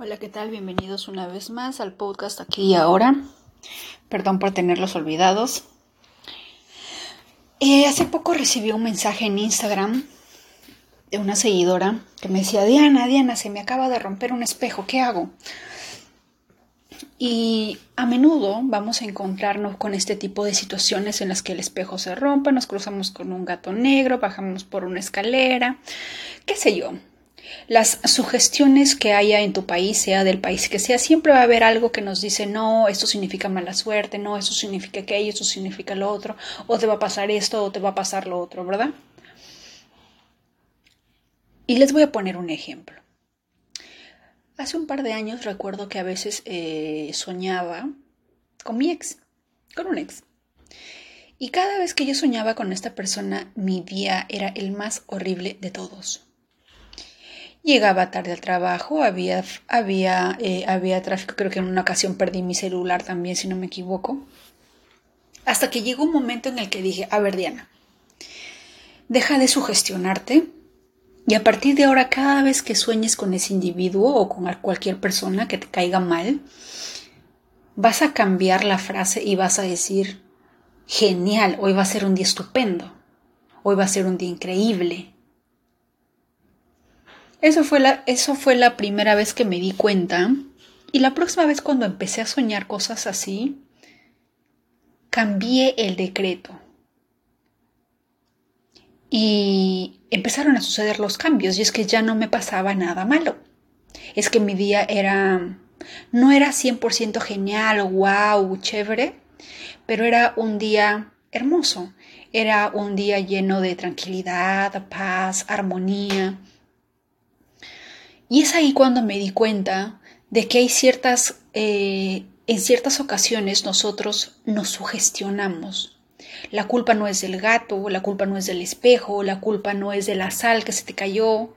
Hola, ¿qué tal? Bienvenidos una vez más al podcast aquí y ahora. Perdón por tenerlos olvidados. Eh, hace poco recibí un mensaje en Instagram de una seguidora que me decía, Diana, Diana, se me acaba de romper un espejo, ¿qué hago? Y a menudo vamos a encontrarnos con este tipo de situaciones en las que el espejo se rompe, nos cruzamos con un gato negro, bajamos por una escalera, qué sé yo. Las sugestiones que haya en tu país, sea del país que sea, siempre va a haber algo que nos dice, no, esto significa mala suerte, no, eso significa aquello, eso significa lo otro, o te va a pasar esto, o te va a pasar lo otro, ¿verdad? Y les voy a poner un ejemplo. Hace un par de años recuerdo que a veces eh, soñaba con mi ex, con un ex. Y cada vez que yo soñaba con esta persona, mi día era el más horrible de todos. Llegaba tarde al trabajo, había, había, eh, había tráfico, creo que en una ocasión perdí mi celular también, si no me equivoco. Hasta que llegó un momento en el que dije, a ver Diana, deja de sugestionarte y a partir de ahora cada vez que sueñes con ese individuo o con cualquier persona que te caiga mal, vas a cambiar la frase y vas a decir, genial, hoy va a ser un día estupendo, hoy va a ser un día increíble, eso fue, la, eso fue la primera vez que me di cuenta. Y la próxima vez cuando empecé a soñar cosas así, cambié el decreto. Y empezaron a suceder los cambios y es que ya no me pasaba nada malo. Es que mi día era, no era 100% genial, wow, chévere, pero era un día hermoso. Era un día lleno de tranquilidad, paz, armonía. Y es ahí cuando me di cuenta de que hay ciertas, eh, en ciertas ocasiones nosotros nos sugestionamos. La culpa no es del gato, la culpa no es del espejo, la culpa no es de la sal que se te cayó.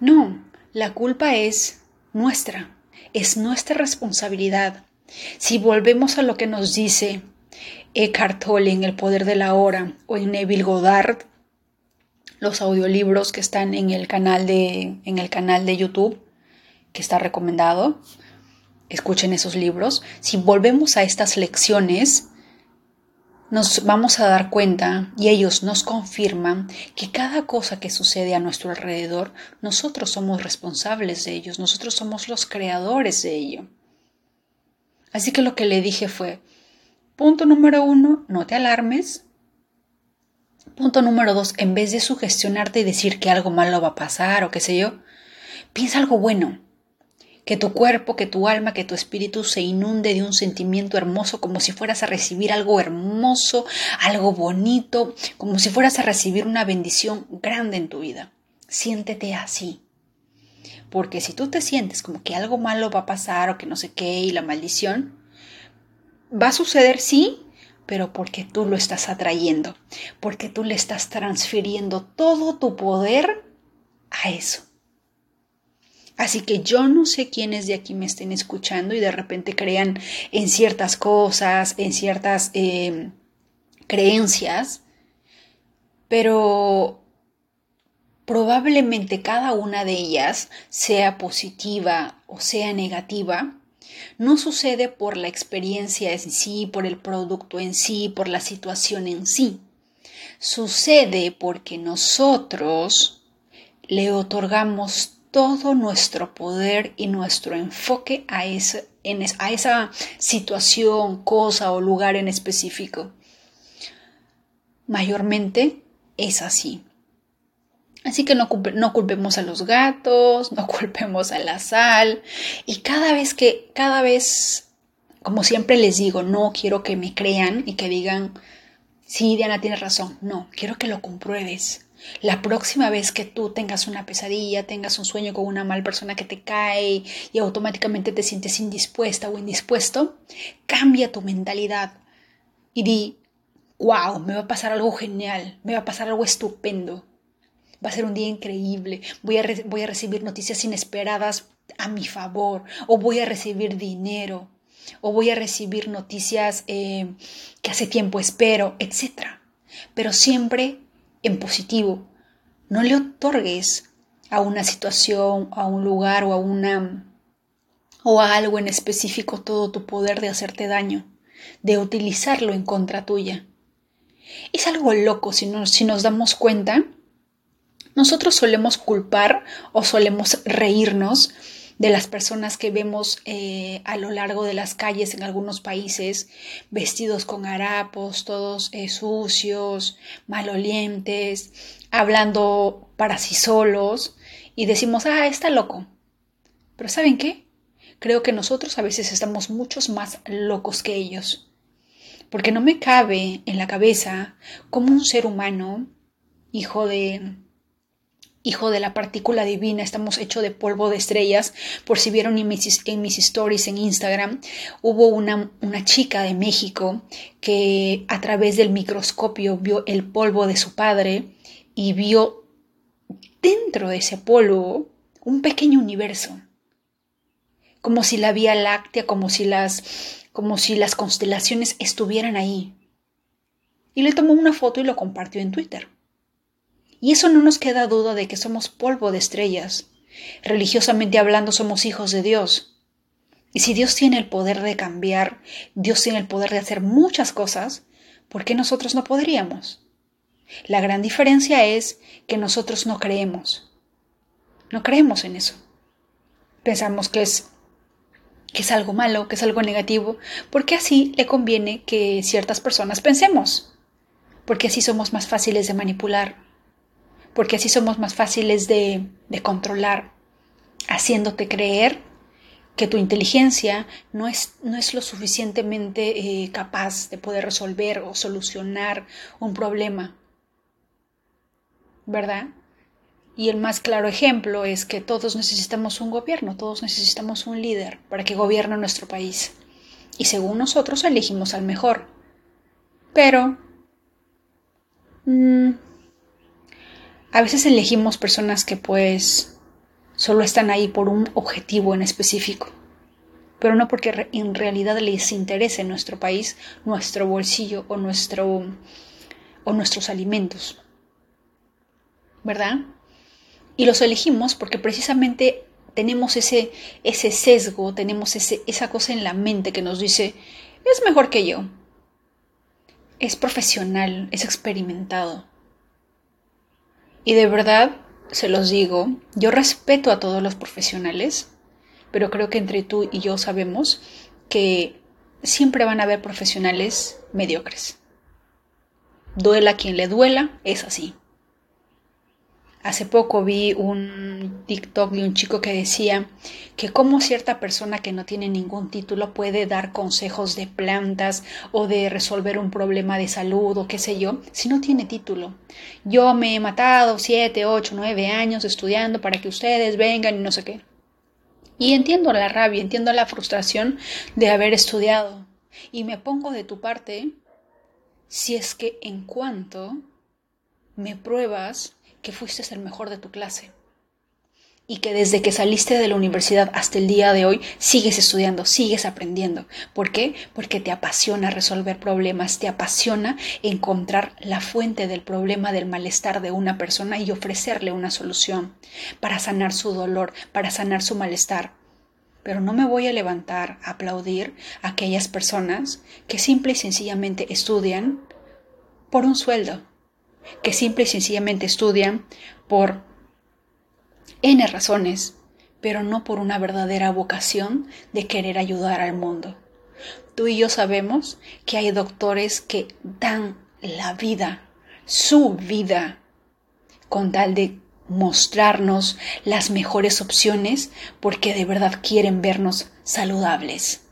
No, la culpa es nuestra, es nuestra responsabilidad. Si volvemos a lo que nos dice Eckhart Tolle en El poder de la hora o en Neville Goddard, los audiolibros que están en el canal de, en el canal de YouTube, que está recomendado. Escuchen esos libros. Si volvemos a estas lecciones, nos vamos a dar cuenta y ellos nos confirman que cada cosa que sucede a nuestro alrededor, nosotros somos responsables de ellos, nosotros somos los creadores de ello. Así que lo que le dije fue, punto número uno, no te alarmes, Punto número dos, en vez de sugestionarte y decir que algo malo va a pasar o qué sé yo, piensa algo bueno. Que tu cuerpo, que tu alma, que tu espíritu se inunde de un sentimiento hermoso como si fueras a recibir algo hermoso, algo bonito, como si fueras a recibir una bendición grande en tu vida. Siéntete así. Porque si tú te sientes como que algo malo va a pasar o que no sé qué y la maldición, va a suceder sí, pero porque tú lo estás atrayendo, porque tú le estás transfiriendo todo tu poder a eso. Así que yo no sé quiénes de aquí me estén escuchando y de repente crean en ciertas cosas, en ciertas eh, creencias, pero probablemente cada una de ellas, sea positiva o sea negativa, no sucede por la experiencia en sí, por el producto en sí, por la situación en sí. Sucede porque nosotros le otorgamos todo nuestro poder y nuestro enfoque a, esa situación, cosa o lugar en específico. Mayormente es así. Así que no, culpemos a los gatos, no culpemos a la sal. Y cada vez que, cada vez, como siempre les digo, no quiero que me crean y que digan, sí, Diana tiene razón. No, quiero que lo compruebes. La próxima vez que tú tengas una pesadilla, tengas un sueño con una mal persona que te cae y automáticamente te sientes indispuesta o indispuesto, cambia tu mentalidad y di, wow, me va a pasar algo genial, me va a pasar algo estupendo va a ser un día increíble, voy a, voy a recibir noticias inesperadas a mi favor, o voy a recibir dinero, o voy a recibir noticias eh, que hace tiempo espero, etc. Pero siempre en positivo. No le otorgues a una situación, a un lugar o a una o a algo en específico todo tu poder de hacerte daño, de utilizarlo en contra tuya. Es algo loco si nos, si nos damos cuenta. Nosotros solemos culpar o solemos reírnos de las personas que vemos eh, a lo largo de las calles en algunos países, vestidos con harapos, todos eh, sucios, malolientes, hablando para sí solos, y decimos, ah, está loco. Pero ¿saben qué? Creo que nosotros a veces estamos muchos más locos que ellos. Porque no me cabe en la cabeza como un ser humano, hijo de hijo de la partícula divina, estamos hechos de polvo de estrellas. Por si vieron en mis, stories en Instagram, hubo una, una, chica de México que a través del microscopio vio el polvo de su padre y vio dentro de ese polvo un pequeño universo. Como si la Vía Láctea, como si las, como si las constelaciones estuvieran ahí. Y le tomó una foto y lo compartió en Twitter. Y eso no nos queda duda de que somos polvo de estrellas. Religiosamente hablando somos hijos de Dios. Y si Dios tiene el poder de cambiar, Dios tiene el poder de hacer muchas cosas, ¿por qué nosotros no podríamos? La gran diferencia es que nosotros no creemos. No creemos en eso. Pensamos que es que es algo malo, que es algo negativo, porque así le conviene que ciertas personas pensemos, porque así somos más fáciles de manipular, porque así somos más fáciles de, controlar, haciéndote creer que tu inteligencia no es, no es lo suficientemente eh, capaz de poder resolver o solucionar un problema. ¿Verdad? Y el más claro ejemplo es que todos necesitamos un gobierno, todos necesitamos un líder para que gobierne nuestro país. Y según nosotros elegimos al mejor. Pero... Mm, a veces elegimos personas que pues solo están ahí por un objetivo en específico, pero no porque en realidad les interese nuestro país, nuestro bolsillo o, nuestro, o nuestros alimentos. ¿Verdad? Y los elegimos porque precisamente tenemos ese, ese sesgo, tenemos ese, esa cosa en la mente que nos dice, es mejor que yo. Es profesional, es experimentado. Y de verdad, se los digo, yo respeto a todos los profesionales, pero creo que entre tú y yo sabemos que siempre van a haber profesionales mediocres. Duela quien le duela, es así. Hace poco vi un TikTok de un chico que decía que como cierta persona que no tiene ningún título puede dar consejos de plantas o de resolver un problema de salud o qué sé yo, si no tiene título. Yo me he matado siete, ocho, nueve años estudiando para que ustedes vengan y no sé qué. Y entiendo la rabia, entiendo la frustración de haber estudiado. Y me pongo de tu parte si es que en cuanto me pruebas que fuiste el mejor de tu clase y que desde que saliste de la universidad hasta el día de hoy sigues estudiando, sigues aprendiendo. ¿Por qué? Porque te apasiona resolver problemas, te apasiona encontrar la fuente del problema del malestar de una persona y ofrecerle una solución para sanar su dolor, para sanar su malestar. Pero no me voy a levantar a aplaudir a aquellas personas que simple y sencillamente estudian por un sueldo, que simple y sencillamente estudian por N razones, pero no por una verdadera vocación de querer ayudar al mundo. Tú y yo sabemos que hay doctores que dan la vida, su vida, con tal de mostrarnos las mejores opciones porque de verdad quieren vernos saludables.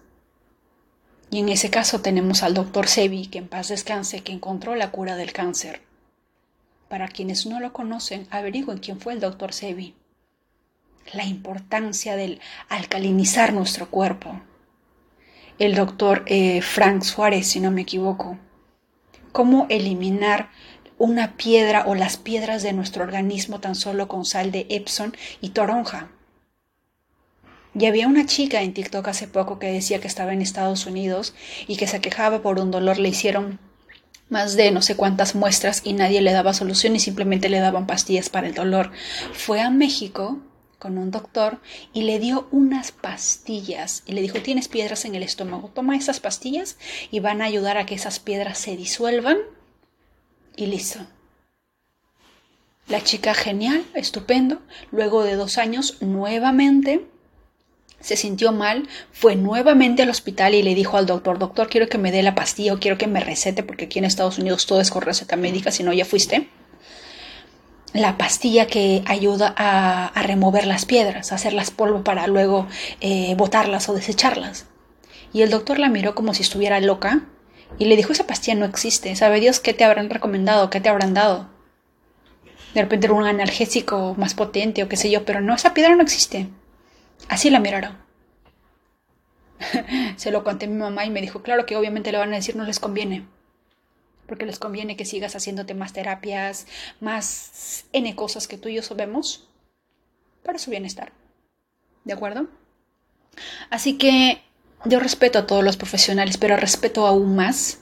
Y en ese caso tenemos al doctor Sebi, que en paz descanse, que encontró la cura del cáncer. Para quienes no lo conocen, averigüen quién fue el doctor Sebi. La importancia del alcalinizar nuestro cuerpo. El doctor eh, Frank Suárez, si no me equivoco. Cómo eliminar una piedra o las piedras de nuestro organismo tan solo con sal de Epsom y toronja. Y había una chica en TikTok hace poco que decía que estaba en Estados Unidos y que se quejaba por un dolor, le hicieron más de no sé cuántas muestras y nadie le daba solución y simplemente le daban pastillas para el dolor. Fue a México con un doctor y le dio unas pastillas y le dijo, tienes piedras en el estómago, toma esas pastillas y van a ayudar a que esas piedras se disuelvan y listo. La chica genial, estupendo, luego de dos años nuevamente se sintió mal, fue nuevamente al hospital y le dijo al doctor, doctor, quiero que me dé la pastilla o quiero que me recete, porque aquí en Estados Unidos todo es con receta médica, si no ya fuiste la pastilla que ayuda a, remover las piedras, a hacerlas polvo para luego eh, botarlas o desecharlas. Y el doctor la miró como si estuviera loca y le dijo, esa pastilla no existe, ¿sabe Dios qué te habrán recomendado, qué te habrán dado? De repente era un analgésico más potente o qué sé yo, pero no, esa piedra no existe. Así la miraron. Se lo conté a mi mamá y me dijo, claro que obviamente le van a decir no les conviene porque les conviene que sigas haciéndote más terapias, más N cosas que tú y yo sabemos para su bienestar. ¿De acuerdo? Así que yo respeto a todos los profesionales, pero respeto aún más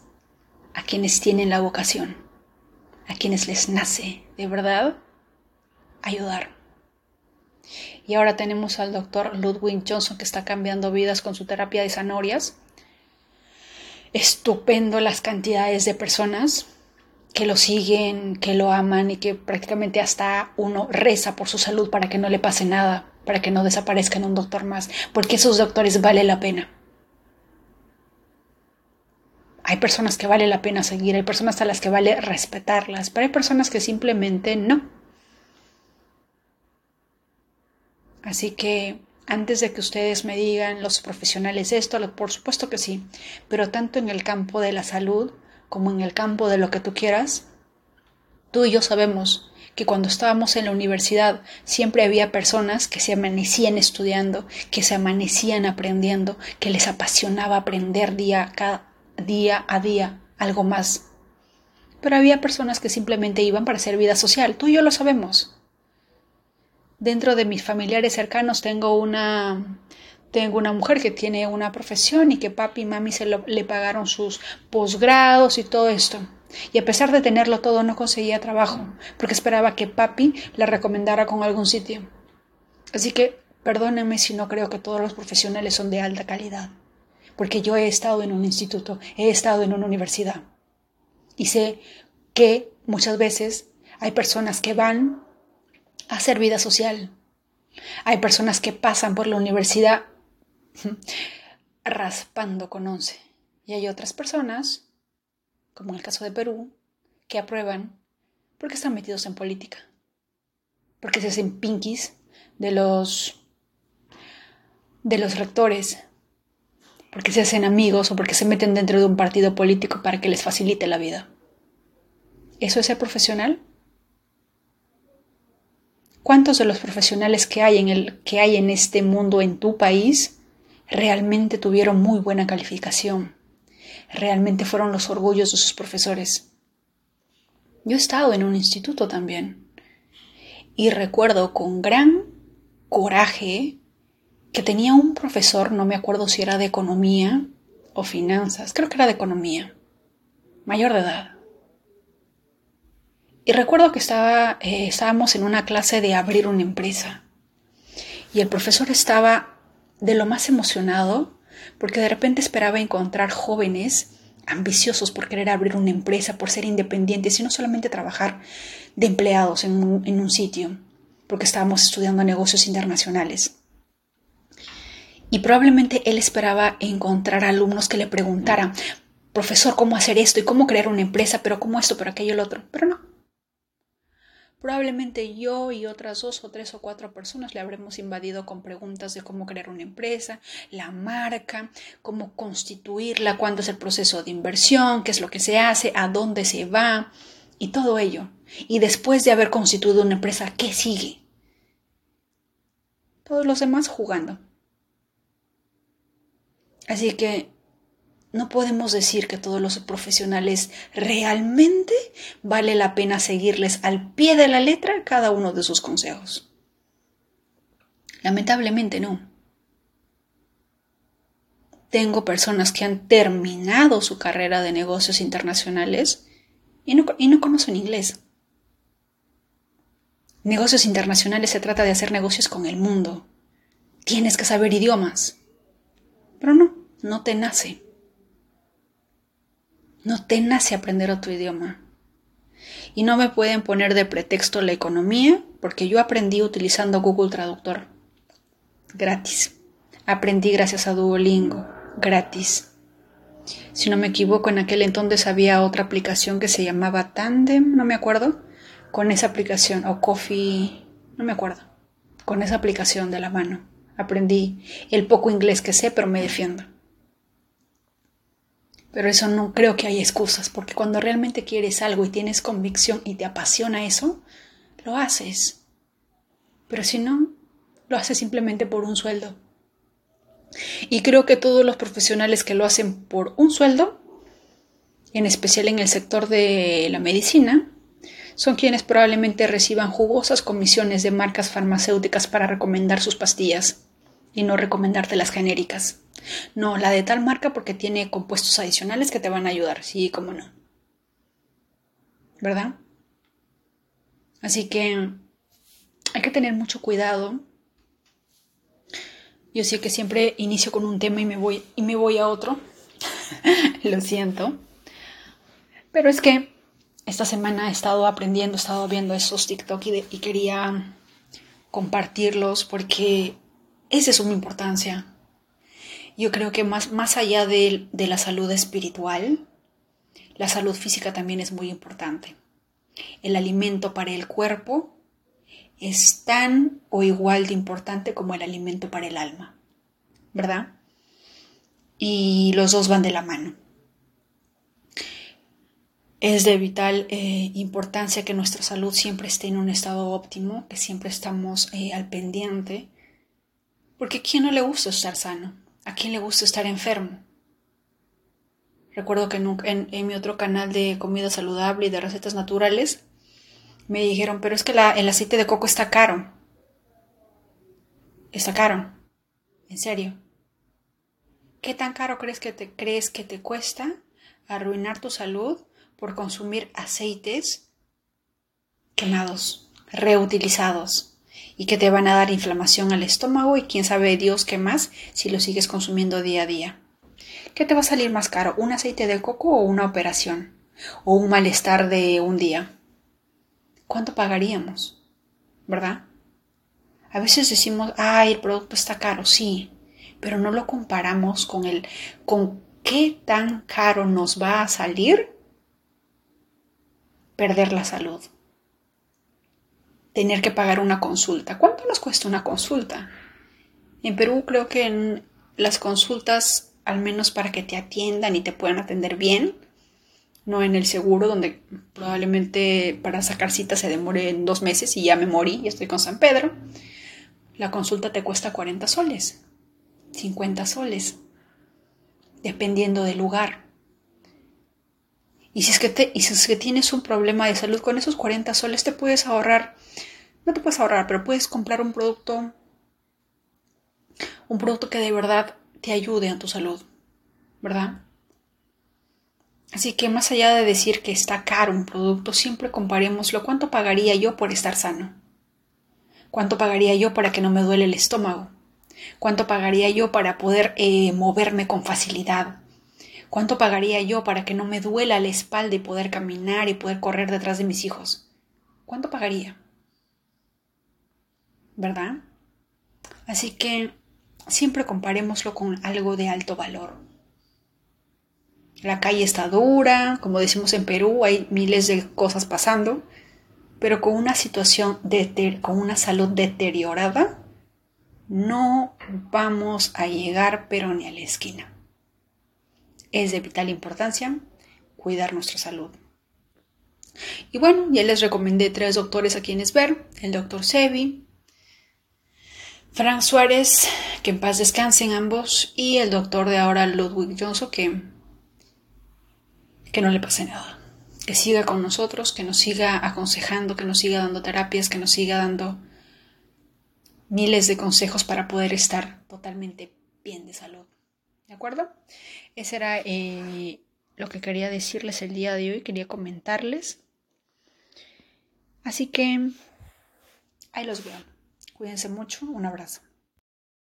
a quienes tienen la vocación, a quienes les nace de verdad ayudar. Y ahora tenemos al doctor Ludwig Johnson que está cambiando vidas con su terapia de zanorias estupendo las cantidades de personas que lo siguen, que lo aman y que prácticamente hasta uno reza por su salud para que no le pase nada, para que no desaparezca en un doctor más, porque esos doctores vale la pena. Hay personas que vale la pena seguir, hay personas a las que vale respetarlas, pero hay personas que simplemente no. Así que antes de que ustedes me digan los profesionales esto, por supuesto que sí, pero tanto en el campo de la salud como en el campo de lo que tú quieras, tú y yo sabemos que cuando estábamos en la universidad siempre había personas que se amanecían estudiando, que se amanecían aprendiendo, que les apasionaba aprender día, cada, día a día algo más. Pero había personas que simplemente iban para hacer vida social, tú y yo lo sabemos dentro de mis familiares cercanos tengo una tengo una mujer que tiene una profesión y que papi y mami se le pagaron sus posgrados y todo esto. Y a pesar de tenerlo todo no conseguía trabajo, porque esperaba que papi la recomendara con algún sitio. Así que perdónenme si no creo que todos los profesionales son de alta calidad, porque yo he estado en un instituto, he estado en una universidad. Y sé que muchas veces hay personas que van hacer vida social. Hay personas que pasan por la universidad raspando con once. Y hay otras personas, como el caso de Perú, que aprueban porque están metidos en política. Porque se hacen pinkies de los de los rectores, porque se hacen amigos o porque se meten dentro de un partido político para que les facilite la vida. ¿Eso es ser profesional? ¿Cuántos de los profesionales que hay en, el, que hay en este mundo en tu país realmente tuvieron muy buena calificación? Realmente fueron los orgullos de sus profesores. Yo he estado en un instituto también y recuerdo con gran coraje que tenía un profesor, no me acuerdo si era de economía o finanzas, creo que era de economía, mayor de edad. Y recuerdo que eh, estábamos en una clase de abrir una empresa. Y el profesor estaba de lo más emocionado porque de repente esperaba encontrar jóvenes ambiciosos por querer abrir una empresa, por ser independientes y no solamente trabajar de empleados en un, en un sitio, porque estábamos estudiando negocios internacionales. Y probablemente él esperaba encontrar alumnos que le preguntaran, profesor, ¿cómo hacer esto? ¿Y cómo crear una empresa? ¿Pero cómo esto? ¿Pero aquello? el otro? Pero no. Probablemente yo y otras dos o tres o cuatro personas le habremos invadido con preguntas de cómo crear una empresa, la marca, cómo constituirla, cuándo es el proceso de inversión, qué es lo que se hace, a dónde se va y todo ello. Y después de haber constituido una empresa, ¿qué sigue? Todos los demás jugando. Así que no podemos decir que todos los profesionales realmente vale la pena seguirles al pie de la letra cada uno de sus consejos. Lamentablemente no. Tengo personas que han terminado su carrera de negocios internacionales y no, y no conocen inglés. Negocios internacionales se trata de hacer negocios con el mundo. Tienes que saber idiomas. Pero no, no te nace. No te nace aprender otro idioma. Y no me pueden poner de pretexto la economía, porque yo aprendí utilizando Google Traductor. Gratis. Aprendí gracias a Duolingo. Gratis. Si no me equivoco, en aquel entonces había otra aplicación que se llamaba Tandem, no me acuerdo, con esa aplicación, o Coffee, no me acuerdo, con esa aplicación de la mano. Aprendí el poco inglés que sé, pero me defiendo. Pero eso no creo que haya excusas, porque cuando realmente quieres algo y tienes convicción y te apasiona eso, lo haces. Pero si no, lo haces simplemente por un sueldo. Y creo que todos los profesionales que lo hacen por un sueldo, en especial en el sector de la medicina, son quienes probablemente reciban jugosas comisiones de marcas farmacéuticas para recomendar sus pastillas y no recomendarte las genéricas. No, la de tal marca porque tiene compuestos adicionales que te van a ayudar, sí, cómo no. ¿Verdad? Así que hay que tener mucho cuidado. Yo sé que siempre inicio con un tema y me voy, y me voy a otro. Lo siento. Pero es que esta semana he estado aprendiendo, he estado viendo esos TikTok y, y quería compartirlos porque esa es su importancia. Yo creo que más, más allá de, de la salud espiritual, la salud física también es muy importante. El alimento para el cuerpo es tan o igual de importante como el alimento para el alma, ¿verdad? Y los dos van de la mano. Es de vital eh, importancia que nuestra salud siempre esté en un estado óptimo, que siempre estamos eh, al pendiente, porque ¿a quién no le gusta estar sano? ¿A quién le gusta estar enfermo? Recuerdo que en, mi otro canal de comida saludable y de recetas naturales me dijeron, pero es que el aceite de coco está caro. Está caro. En serio. ¿Qué tan caro crees que te crees que te cuesta arruinar tu salud por consumir aceites quemados, reutilizados? Y que te van a dar inflamación al estómago y quién sabe Dios qué más si lo sigues consumiendo día a día. ¿Qué te va a salir más caro? ¿Un aceite de coco o una operación? ¿O un malestar de un día? ¿Cuánto pagaríamos? ¿Verdad? A veces decimos, ay, el producto está caro, sí, pero no lo comparamos con el con qué tan caro nos va a salir perder la salud tener que pagar una consulta. ¿Cuánto nos cuesta una consulta? En Perú creo que en las consultas, al menos para que te atiendan y te puedan atender bien, no en el seguro, donde probablemente para sacar cita se demore dos meses y ya me morí y estoy con San Pedro, la consulta te cuesta 40 soles, 50 soles, dependiendo del lugar. Y si, es que te, tienes un problema de salud, con esos 40 soles te puedes ahorrar, no te puedes ahorrar, pero puedes comprar un producto, un producto que de verdad te ayude a tu salud, ¿verdad? Así que más allá de decir que está caro un producto, siempre comparemoslo. ¿Cuánto pagaría yo por estar sano? ¿Cuánto pagaría yo para que no me duele el estómago? ¿Cuánto pagaría yo para poder eh, moverme con facilidad? ¿Cuánto pagaría yo para que no me duela la espalda y poder caminar y poder correr detrás de mis hijos? ¿Cuánto pagaría? ¿Verdad? Así que siempre comparémoslo con algo de alto valor. La calle está dura, como decimos en Perú, hay miles de cosas pasando, pero con una situación, de con una salud deteriorada, no vamos a llegar pero ni a la esquina es de vital importancia cuidar nuestra salud. Y bueno, ya les recomendé tres doctores a quienes ver, el doctor Sebi, Frank Suárez, que en paz descansen ambos, y el doctor de ahora Ludwig Johnson, que, que no le pase nada, que siga con nosotros, que nos siga aconsejando, que nos siga dando terapias, que nos siga dando miles de consejos para poder estar totalmente bien de salud. ¿De acuerdo? Ese era eh, lo que quería decirles el día de hoy, quería comentarles. Así que Ahí los veo. Cuídense mucho. Un abrazo.